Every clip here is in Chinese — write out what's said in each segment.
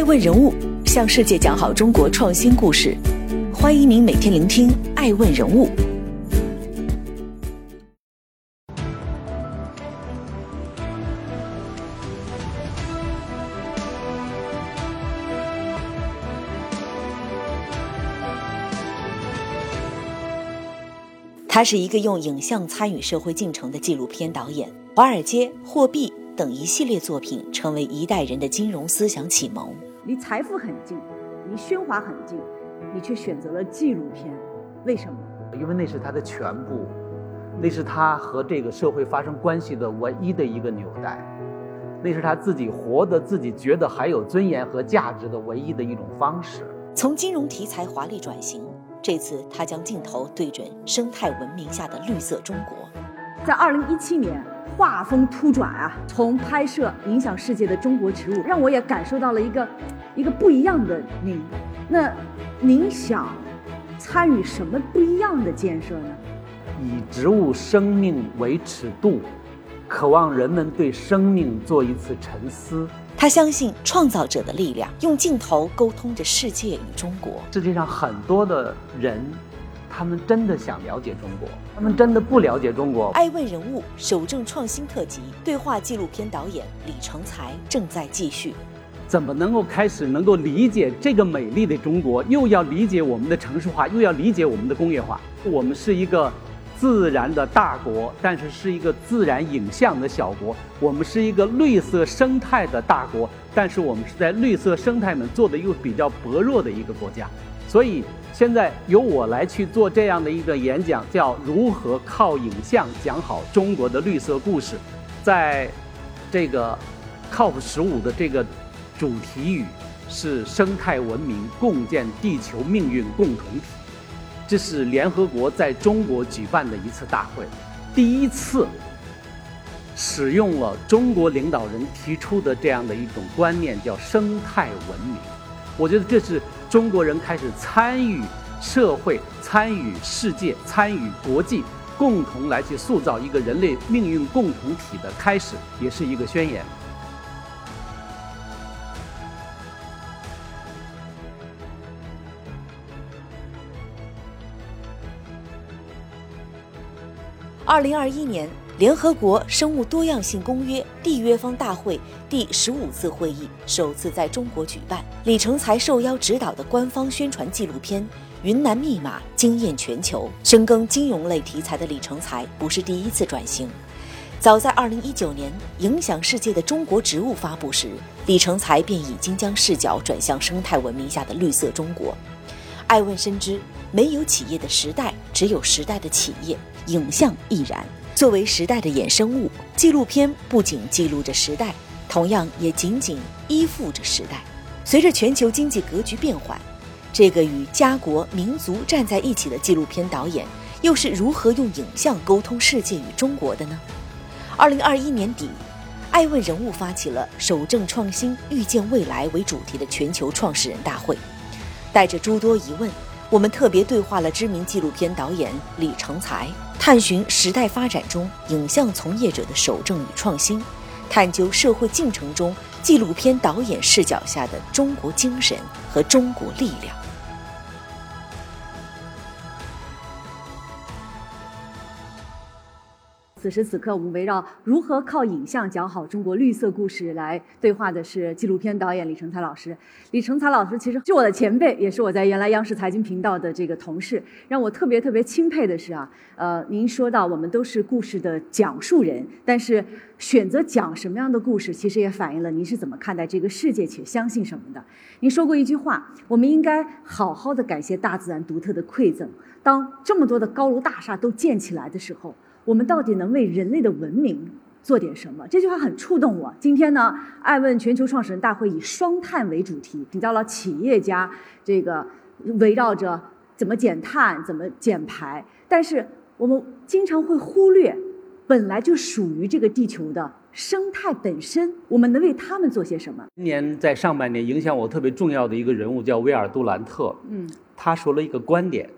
爱问人物向世界讲好中国创新故事，欢迎您每天聆听《爱问人物》。他是一个用影像参与社会进程的纪录片导演，《华尔街货币》等一系列作品成为一代人的金融思想启蒙。离财富很近，离喧哗很近，你却选择了纪录片，为什么？因为那是他的全部，那是他和这个社会发生关系的唯一的一个纽带，那是他自己活得自己觉得还有尊严和价值的唯一的一种方式。从金融题材华丽转型。这次他将镜头对准生态文明下的绿色中国。在二零一七年，画风突转啊！从拍摄影响世界的中国植物，让我也感受到了一个一个不一样的您。那您想参与什么不一样的建设呢？以植物生命为尺度，渴望人们对生命做一次沉思。他相信创造者的力量，用镜头沟通着世界与中国。世界上很多的人，他们真的想了解中国，他们真的不了解中国。爱问人物守正创新特辑对话纪录片导演李成才正在继续。怎么能够开始能够理解这个美丽的中国？又要理解我们的城市化，又要理解我们的工业化。我们是一个。自然的大国，但是是一个自然影像的小国。我们是一个绿色生态的大国，但是我们是在绿色生态们做的又比较薄弱的一个国家。所以现在由我来去做这样的一个演讲，叫如何靠影像讲好中国的绿色故事。在这个 COP 十五的这个主题语是生态文明共建地球命运共同体。这是联合国在中国举办的一次大会，第一次使用了中国领导人提出的这样的一种观念，叫生态文明。我觉得这是中国人开始参与社会、参与世界、参与国际，共同来去塑造一个人类命运共同体的开始，也是一个宣言。二零二一年，联合国生物多样性公约缔约方大会第十五次会议首次在中国举办。李成才受邀指导的官方宣传纪录片《云南密码》惊艳全球。深耕金融类题材的李成才不是第一次转型，早在二零一九年影响世界的中国植物发布时，李成才便已经将视角转向生态文明下的绿色中国。艾问深知，没有企业的时代，只有时代的企业。影像亦然。作为时代的衍生物，纪录片不仅记录着时代，同样也紧紧依附着时代。随着全球经济格局变换，这个与家国民族站在一起的纪录片导演，又是如何用影像沟通世界与中国的呢？二零二一年底，爱问人物发起了“守正创新，预见未来”为主题的全球创始人大会，带着诸多疑问。我们特别对话了知名纪录片导演李成才，探寻时代发展中影像从业者的守正与创新，探究社会进程中纪录片导演视角下的中国精神和中国力量。此时此刻，我们围绕如何靠影像讲好中国绿色故事来对话的是纪录片导演李成才老师。李成才老师其实是我的前辈，也是我在原来央视财经频道的这个同事。让我特别特别钦佩的是啊，呃，您说到我们都是故事的讲述人，但是选择讲什么样的故事，其实也反映了您是怎么看待这个世界且相信什么的。您说过一句话：我们应该好好的感谢大自然独特的馈赠。当这么多的高楼大厦都建起来的时候。我们到底能为人类的文明做点什么？这句话很触动我。今天呢，爱问全球创始人大会以双碳为主题，请到了企业家，这个围绕着怎么减碳、怎么减排。但是我们经常会忽略，本来就属于这个地球的生态本身，我们能为他们做些什么？今年在上半年，影响我特别重要的一个人物叫威尔杜兰特。嗯，他说了一个观点，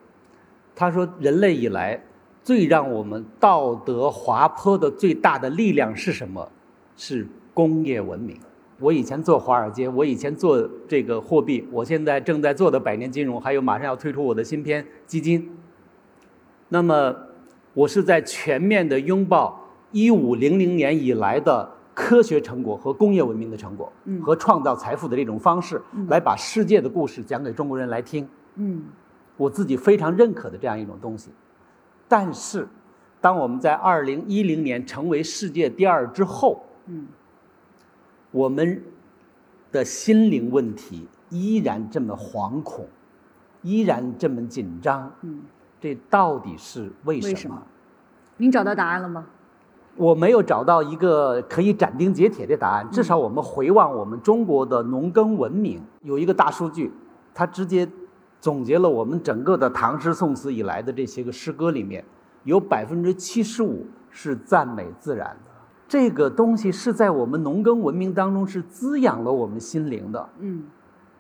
他说人类以来。最让我们道德滑坡的最大的力量是什么？是工业文明。我以前做华尔街，我以前做这个货币，我现在正在做的百年金融，还有马上要推出我的新片基金。那么，我是在全面的拥抱一五零零年以来的科学成果和工业文明的成果，和创造财富的这种方式，来把世界的故事讲给中国人来听。嗯，我自己非常认可的这样一种东西。但是，当我们在二零一零年成为世界第二之后，嗯，我们的心灵问题依然这么惶恐，依然这么紧张。嗯，这到底是为什么？为什么？您找到答案了吗？我没有找到一个可以斩钉截铁的答案。至少我们回望我们中国的农耕文明，有一个大数据，它直接。总结了我们整个的唐诗宋词以来的这些个诗歌里面，有百分之七十五是赞美自然的。这个东西是在我们农耕文明当中是滋养了我们心灵的。嗯，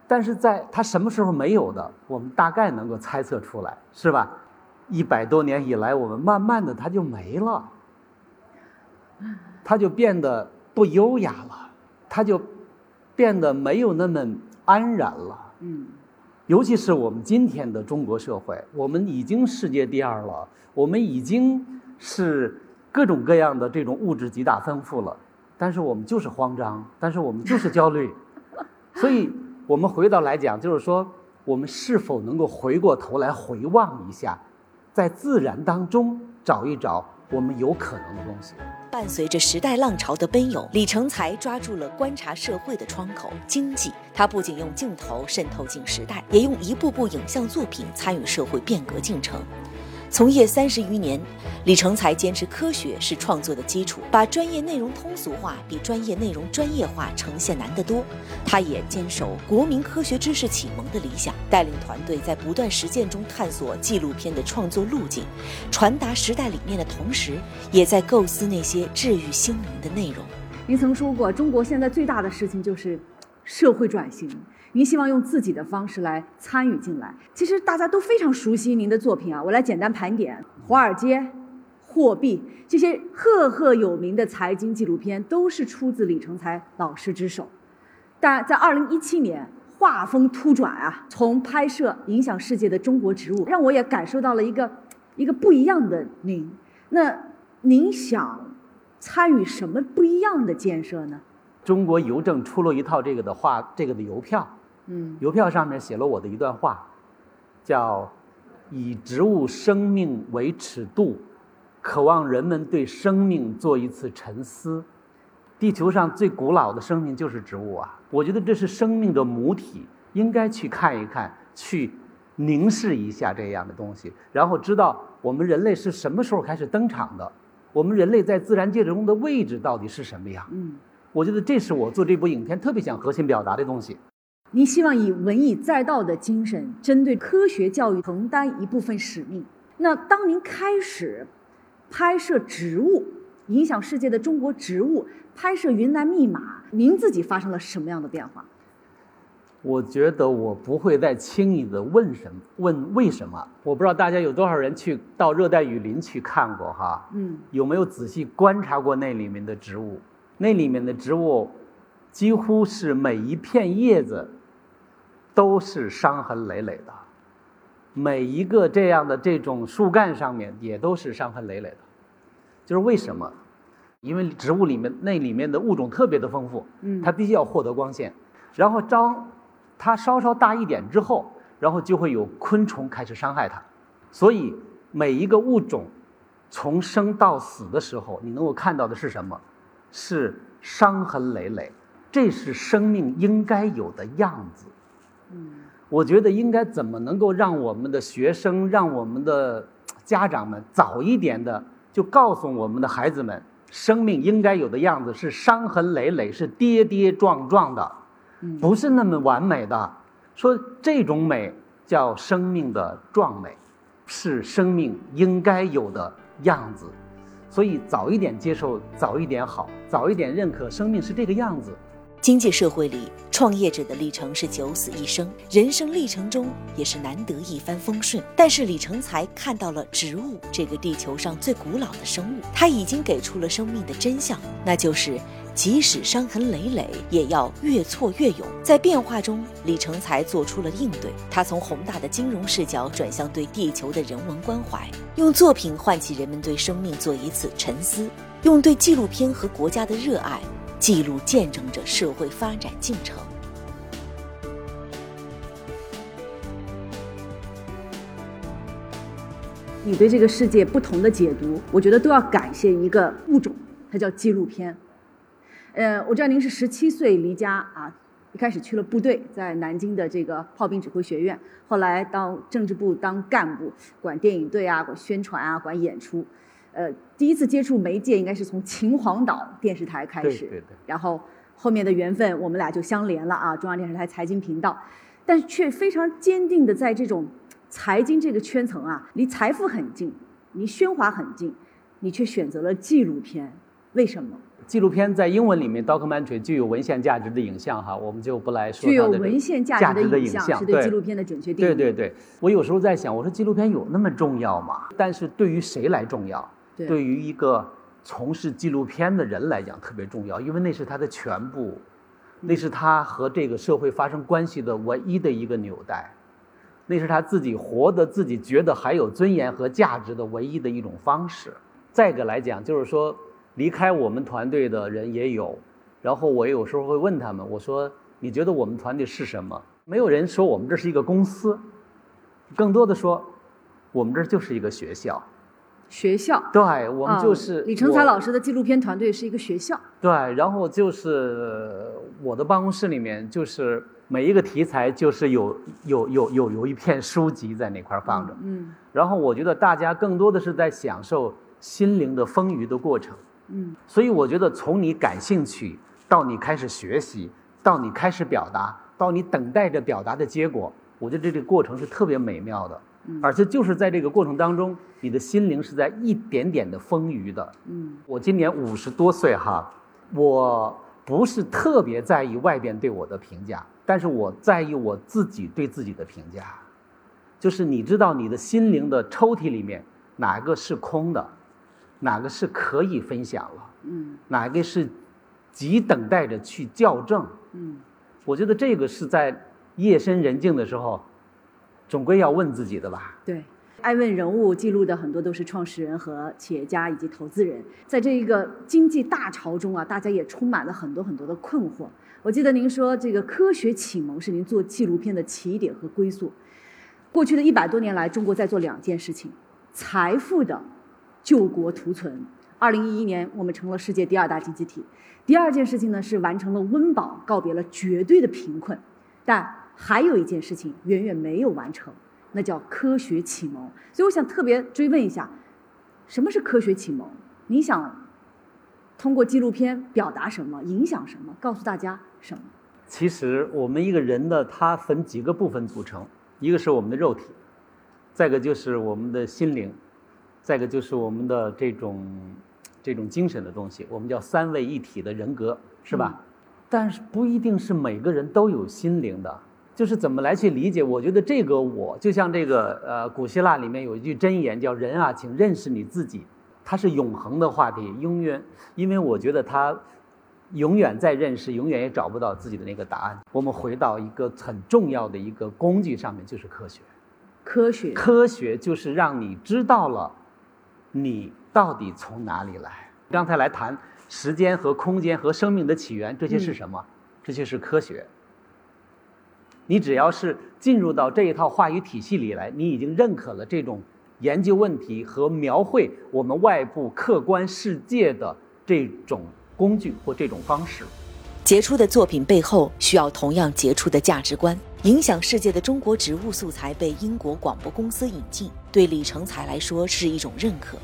但是在它什么时候没有的，我们大概能够猜测出来，是吧？一百多年以来，我们慢慢的它就没了，它就变得不优雅了，它就变得没有那么安然了。嗯。尤其是我们今天的中国社会，我们已经世界第二了，我们已经是各种各样的这种物质极大丰富了，但是我们就是慌张，但是我们就是焦虑，所以我们回到来讲，就是说，我们是否能够回过头来回望一下，在自然当中找一找。我们有可能的东西。伴随着时代浪潮的奔涌，李成才抓住了观察社会的窗口——经济。他不仅用镜头渗透进时代，也用一步步影像作品参与社会变革进程。从业三十余年，李成才坚持科学是创作的基础，把专业内容通俗化比专业内容专业化呈现难得多。他也坚守国民科学知识启蒙的理想，带领团队在不断实践中探索纪录片的创作路径，传达时代理念的同时，也在构思那些治愈心灵的内容。您曾说过，中国现在最大的事情就是社会转型。您希望用自己的方式来参与进来。其实大家都非常熟悉您的作品啊，我来简单盘点：华尔街、货币这些赫赫有名的财经纪录片，都是出自李成才老师之手。但在二零一七年，画风突转啊，从拍摄影响世界的中国植物，让我也感受到了一个一个不一样的您。那您想参与什么不一样的建设呢？中国邮政出了一套这个的画，这个的邮票。嗯，邮票上面写了我的一段话，叫“以植物生命为尺度，渴望人们对生命做一次沉思。地球上最古老的生命就是植物啊！我觉得这是生命的母体，应该去看一看，去凝视一下这样的东西，然后知道我们人类是什么时候开始登场的，我们人类在自然界中的位置到底是什么样？嗯，我觉得这是我做这部影片特别想核心表达的东西。您希望以文以载道的精神，针对科学教育承担一部分使命。那当您开始拍摄植物影响世界的中国植物，拍摄云南密码，您自己发生了什么样的变化？我觉得我不会再轻易的问什么，问为什么。我不知道大家有多少人去到热带雨林去看过哈？嗯，有没有仔细观察过那里面的植物？那里面的植物，几乎是每一片叶子。都是伤痕累累的，每一个这样的这种树干上面也都是伤痕累累的，就是为什么？因为植物里面那里面的物种特别的丰富，嗯，它必须要获得光线，然后当它稍稍大一点之后，然后就会有昆虫开始伤害它，所以每一个物种从生到死的时候，你能够看到的是什么？是伤痕累累，这是生命应该有的样子。嗯，我觉得应该怎么能够让我们的学生，让我们的家长们早一点的就告诉我们的孩子们，生命应该有的样子是伤痕累累，是跌跌撞撞的，不是那么完美的。说这种美叫生命的壮美，是生命应该有的样子。所以早一点接受，早一点好，早一点认可生命是这个样子。经济社会里，创业者的历程是九死一生，人生历程中也是难得一帆风顺。但是李成才看到了植物这个地球上最古老的生物，他已经给出了生命的真相，那就是即使伤痕累累，也要越挫越勇。在变化中，李成才做出了应对。他从宏大的金融视角转向对地球的人文关怀，用作品唤起人们对生命做一次沉思，用对纪录片和国家的热爱记录见证着社会发展进程。你对这个世界不同的解读，我觉得都要感谢一个物种，它叫纪录片。呃，我知道您是十七岁离家啊，一开始去了部队，在南京的这个炮兵指挥学院，后来到政治部当干部，管电影队啊，管宣传啊，管演出。呃，第一次接触媒介应该是从秦皇岛电视台开始，对对对。然后后面的缘分，我们俩就相连了啊，中央电视台财经频道，但是却非常坚定的在这种。财经这个圈层啊，离财富很近，离喧哗很近，你却选择了纪录片，为什么？纪录片在英文里面 documentary 具有文献价值的影像哈，我们就不来说具有文献价值的影像是对纪录片的准确定义。对对对，我有时候在想，我说纪录片有那么重要吗？但是对于谁来重要？对于一个从事纪录片的人来讲特别重要，因为那是他的全部，那是他和这个社会发生关系的唯一的一个纽带。那是他自己活得自己觉得还有尊严和价值的唯一的一种方式。再一个来讲，就是说离开我们团队的人也有，然后我有时候会问他们，我说你觉得我们团队是什么？没有人说我们这是一个公司，更多的说我们这就是一个学校。学校。对，我们就是李成才老师的纪录片团队是一个学校。对，然后就是我的办公室里面就是。每一个题材就是有有有有有一片书籍在那块放着，嗯，然后我觉得大家更多的是在享受心灵的丰腴的过程，嗯，所以我觉得从你感兴趣到你开始学习，到你开始表达，到你等待着表达的结果，我觉得这个过程是特别美妙的，嗯，而且就是在这个过程当中，你的心灵是在一点点的丰腴的，嗯，我今年五十多岁哈，我不是特别在意外边对我的评价。但是我在意我自己对自己的评价，就是你知道你的心灵的抽屉里面哪个是空的，哪个是可以分享了，嗯，哪个是急等待着去校正，嗯，我觉得这个是在夜深人静的时候，总归要问自己的吧。对，爱问人物记录的很多都是创始人和企业家以及投资人，在这一个经济大潮中啊，大家也充满了很多很多的困惑。我记得您说，这个科学启蒙是您做纪录片的起点和归宿。过去的一百多年来，中国在做两件事情：财富的救国图存。二零一一年，我们成了世界第二大经济体。第二件事情呢，是完成了温饱，告别了绝对的贫困。但还有一件事情远远没有完成，那叫科学启蒙。所以，我想特别追问一下，什么是科学启蒙？你想？通过纪录片表达什么，影响什么，告诉大家什么？其实我们一个人的他分几个部分组成，一个是我们的肉体，再一个就是我们的心灵，再一个就是我们的这种这种精神的东西，我们叫三位一体的人格，是吧？但是不一定是每个人都有心灵的，就是怎么来去理解？我觉得这个我就像这个呃，古希腊里面有一句箴言叫“人啊，请认识你自己”。它是永恒的话题，永远，因为我觉得他永远在认识，永远也找不到自己的那个答案。我们回到一个很重要的一个工具上面，就是科学。科学，科学就是让你知道了你到底从哪里来。刚才来谈时间和空间和生命的起源，这些是什么？这些是科学。你只要是进入到这一套话语体系里来，你已经认可了这种。研究问题和描绘我们外部客观世界的这种工具或这种方式，杰出的作品背后需要同样杰出的价值观。影响世界的中国植物素材被英国广播公司引进，对李成才来说是一种认可。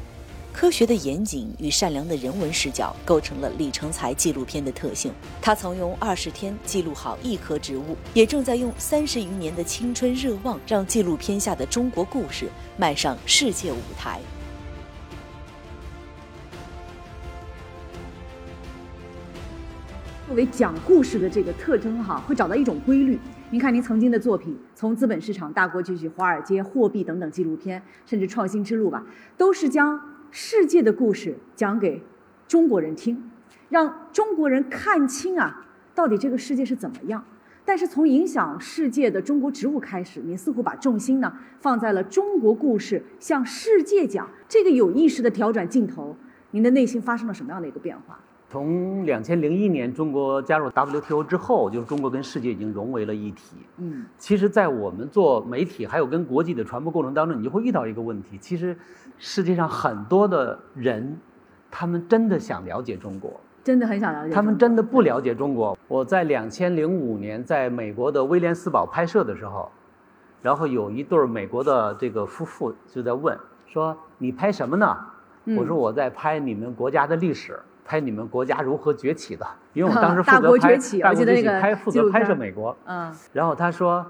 科学的严谨与善良的人文视角构成了李成才纪录片的特性。他曾用二十天记录好一棵植物，也正在用三十余年的青春热望，让纪录片下的中国故事迈上世界舞台。作为讲故事的这个特征，哈，会找到一种规律。您看，您曾经的作品，从资本市场、大国崛起、华尔街、货币等等纪录片，甚至创新之路吧，都是将。世界的故事讲给中国人听，让中国人看清啊，到底这个世界是怎么样。但是从影响世界的中国植物开始，您似乎把重心呢放在了中国故事向世界讲这个有意识的调转镜头。您的内心发生了什么样的一个变化？从两千零一年中国加入 WTO 之后，就是中国跟世界已经融为了一体。嗯，其实，在我们做媒体还有跟国际的传播过程当中，你就会遇到一个问题：其实世界上很多的人，他们真的想了解中国。真的很想了解。他们真的不了解中国。我在两千零五年在美国的威廉斯堡拍摄的时候，然后有一对美国的这个夫妇就在问说：“你拍什么呢？”我说：“我在拍你们国家的历史，拍你们国家如何崛起的。”因为我 当时负责拍大国崛起，拍负责拍摄美国。嗯。然后他说：“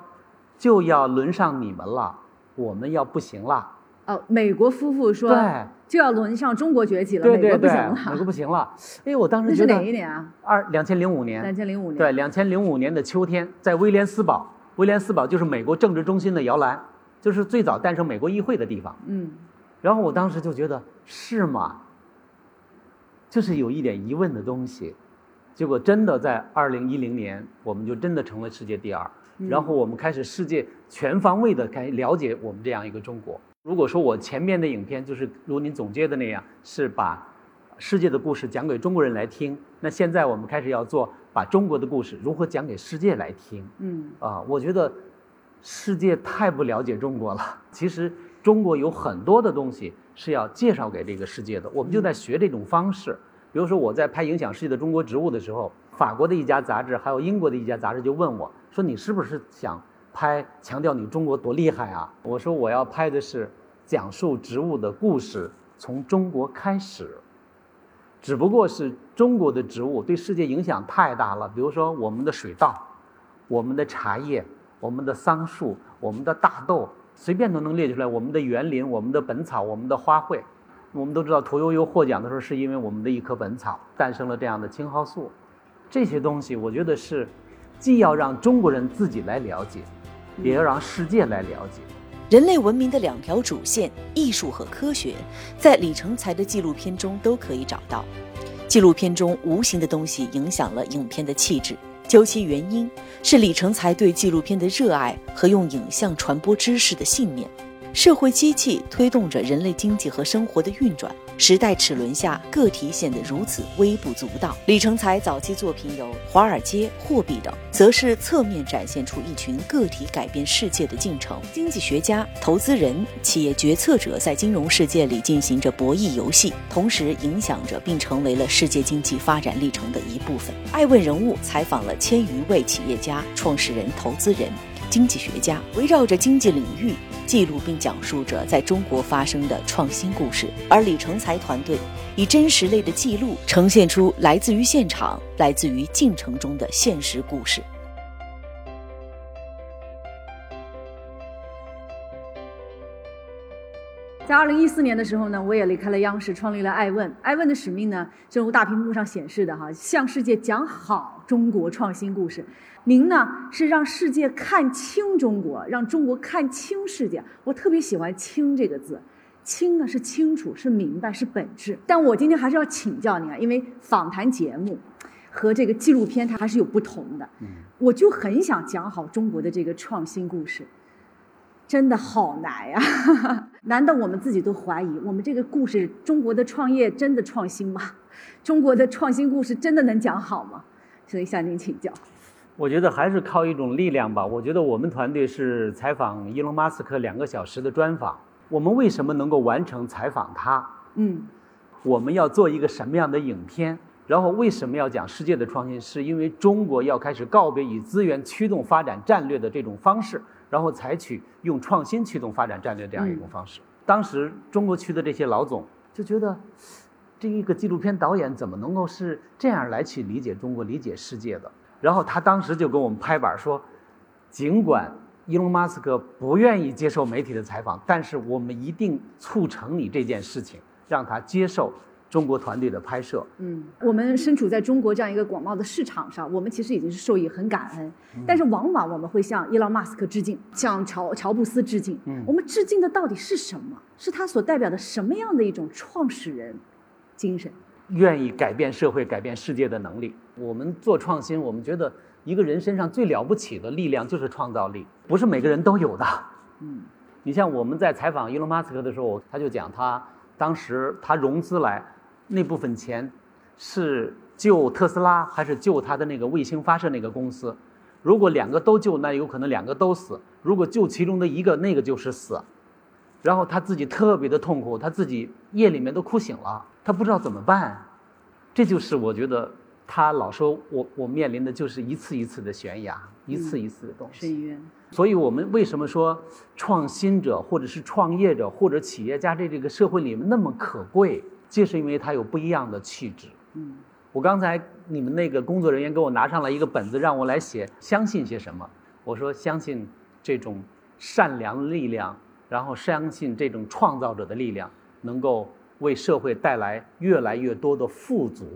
就要轮上你们了，我们要不行了。”哦，美国夫妇说。对。就要轮上中国崛起了，美国不行了，美国不行了。哎，我当时觉得哪一年啊？二两千零五年。两千零五年。对，两千零五年的秋天，在威廉斯堡，威廉斯堡就是美国政治中心的摇篮，就是最早诞生美国议会的地方。嗯。然后我当时就觉得是吗？就是有一点疑问的东西，结果真的在二零一零年，我们就真的成了世界第二。然后我们开始世界全方位的开了解我们这样一个中国。如果说我前面的影片就是如您总结的那样，是把世界的故事讲给中国人来听，那现在我们开始要做把中国的故事如何讲给世界来听。嗯，啊，我觉得世界太不了解中国了。其实中国有很多的东西是要介绍给这个世界的，我们就在学这种方式。比如说我在拍影响世界的中国植物的时候，法国的一家杂志还有英国的一家杂志就问我说：“你是不是想拍强调你中国多厉害啊？”我说：“我要拍的是。”讲述植物的故事从中国开始，只不过是中国的植物对世界影响太大了。比如说我们的水稻、我们的茶叶、我们的桑树、我们的大豆，随便都能列出来。我们的园林、我们的本草、我们的花卉，我们都知道屠呦呦获奖的时候是因为我们的一棵本草诞生了这样的青蒿素。这些东西，我觉得是既要让中国人自己来了解，也要让世界来了解。人类文明的两条主线，艺术和科学，在李成才的纪录片中都可以找到。纪录片中无形的东西影响了影片的气质，究其原因，是李成才对纪录片的热爱和用影像传播知识的信念。社会机器推动着人类经济和生活的运转。时代齿轮下，个体显得如此微不足道。李成才早期作品有《华尔街》《货币》等，则是侧面展现出一群个体改变世界的进程。经济学家、投资人、企业决策者在金融世界里进行着博弈游戏，同时影响着并成为了世界经济发展历程的一部分。爱问人物采访了千余位企业家、创始人、投资人。经济学家围绕着经济领域记录并讲述着在中国发生的创新故事，而李成才团队以真实类的记录呈现出来自于现场、来自于进程中的现实故事。在二零一四年的时候呢，我也离开了央视，创立了爱问。爱问的使命呢，正如大屏幕上显示的哈，向世界讲好中国创新故事。您呢是让世界看清中国，让中国看清世界。我特别喜欢“清”这个字，“清”呢是清楚，是明白，是本质。但我今天还是要请教您啊，因为访谈节目和这个纪录片它还是有不同的。我就很想讲好中国的这个创新故事，真的好难呀！难道我们自己都怀疑我们这个故事，中国的创业真的创新吗？中国的创新故事真的能讲好吗？所以向您请教。我觉得还是靠一种力量吧。我觉得我们团队是采访伊隆马斯克两个小时的专访。我们为什么能够完成采访他？嗯，我们要做一个什么样的影片？然后为什么要讲世界的创新？是因为中国要开始告别以资源驱动发展战略的这种方式，然后采取用创新驱动发展战略这样一种方式。当时中国区的这些老总就觉得，这一个纪录片导演怎么能够是这样来去理解中国、理解世界的？然后他当时就跟我们拍板说，尽管伊隆马斯克不愿意接受媒体的采访，但是我们一定促成你这件事情，让他接受中国团队的拍摄。嗯，我们身处在中国这样一个广袤的市场上，我们其实已经是受益很感恩，但是往往我们会向伊隆马斯克致敬，向乔乔布斯致敬。嗯，我们致敬的到底是什么？是他所代表的什么样的一种创始人精神？愿意改变社会、改变世界的能力。我们做创新，我们觉得一个人身上最了不起的力量就是创造力，不是每个人都有的。嗯，你像我们在采访伊隆马斯克的时候，他就讲他当时他融资来那部分钱是救特斯拉还是救他的那个卫星发射那个公司？如果两个都救，那有可能两个都死；如果救其中的一个，那个就是死。然后他自己特别的痛苦，他自己夜里面都哭醒了，他不知道怎么办。这就是我觉得他老说我我面临的就是一次一次的悬崖，一次一次的东西。深渊。所以我们为什么说创新者或者是创业者或者企业家在这个社会里面那么可贵，就是因为他有不一样的气质。嗯。我刚才你们那个工作人员给我拿上了一个本子，让我来写相信些什么。我说相信这种善良的力量。然后相信这种创造者的力量能够为社会带来越来越多的富足。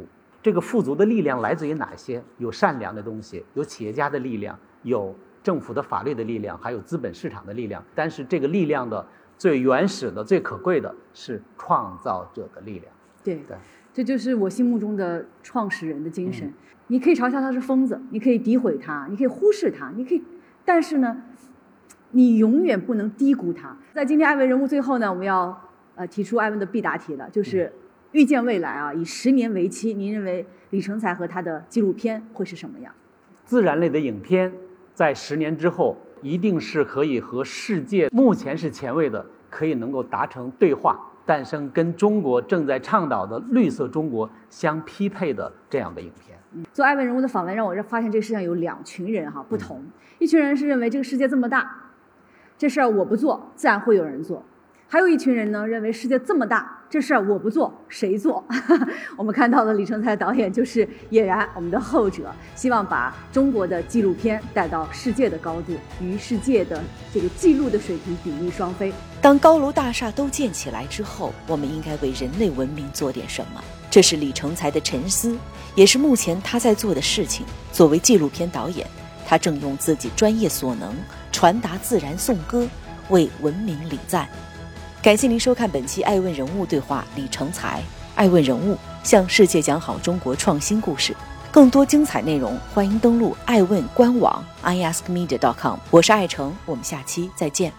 这个富足的力量来自于哪些？有善良的东西，有企业家的力量，有政府的法律的力量，还有资本市场的力量。但是这个力量的最原始的、最可贵的是创造者的力量。对对，这就是我心目中的创始人的精神。你可以嘲笑他是疯子，你可以诋毁他，你可以忽视他，你可以，但是呢？你永远不能低估他。在今天艾文人物最后呢，我们要呃提出艾文的必答题了，就是预见未来啊，以十年为期，您认为李成才和他的纪录片会是什么样？自然类的影片在十年之后一定是可以和世界目前是前卫的，可以能够达成对话，诞生跟中国正在倡导的绿色中国相匹配的这样的影片。做爱文人物的访问，让我发现这个世界上有两群人哈，不同，一群人是认为这个世界这么大。这事儿我不做，自然会有人做。还有一群人呢，认为世界这么大，这事儿我不做，谁做？我们看到的李成才导演就是俨然我们的后者，希望把中国的纪录片带到世界的高度，与世界的这个记录的水平比翼双飞。当高楼大厦都建起来之后，我们应该为人类文明做点什么？这是李成才的沉思，也是目前他在做的事情。作为纪录片导演，他正用自己专业所能。传达自然颂歌，为文明礼赞。感谢您收看本期爱问人物对话。李成才爱问人物向世界讲好中国创新故事，更多精彩内容欢迎登录爱问官网：iaskmedia.com。我是爱成，我们下期再见。